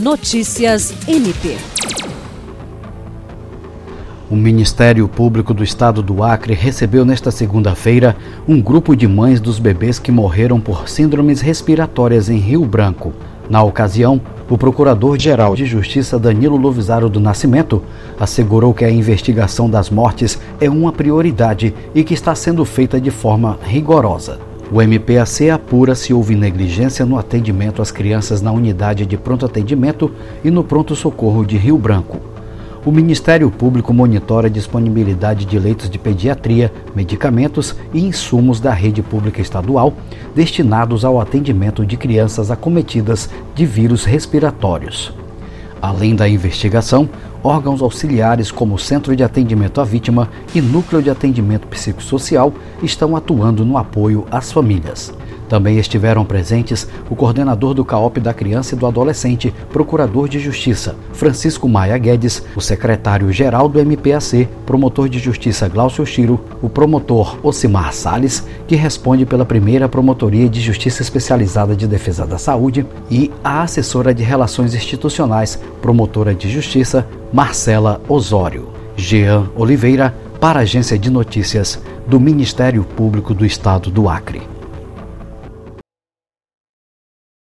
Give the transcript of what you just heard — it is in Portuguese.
Notícias MP. O Ministério Público do Estado do Acre recebeu nesta segunda-feira um grupo de mães dos bebês que morreram por síndromes respiratórias em Rio Branco. Na ocasião, o Procurador-Geral de Justiça Danilo Lovisaro do Nascimento assegurou que a investigação das mortes é uma prioridade e que está sendo feita de forma rigorosa. O MPAC apura se houve negligência no atendimento às crianças na unidade de pronto atendimento e no pronto-socorro de Rio Branco. O Ministério Público monitora a disponibilidade de leitos de pediatria, medicamentos e insumos da rede pública estadual destinados ao atendimento de crianças acometidas de vírus respiratórios. Além da investigação, órgãos auxiliares como o Centro de Atendimento à Vítima e Núcleo de Atendimento Psicossocial estão atuando no apoio às famílias. Também estiveram presentes o coordenador do CAOP da Criança e do Adolescente, Procurador de Justiça, Francisco Maia Guedes, o secretário-geral do MPAC, promotor de Justiça Glaucio Chiro, o promotor Ocimar Sales, que responde pela primeira Promotoria de Justiça Especializada de Defesa da Saúde, e a assessora de Relações Institucionais, promotora de Justiça, Marcela Osório. Jean Oliveira, para a Agência de Notícias do Ministério Público do Estado do Acre.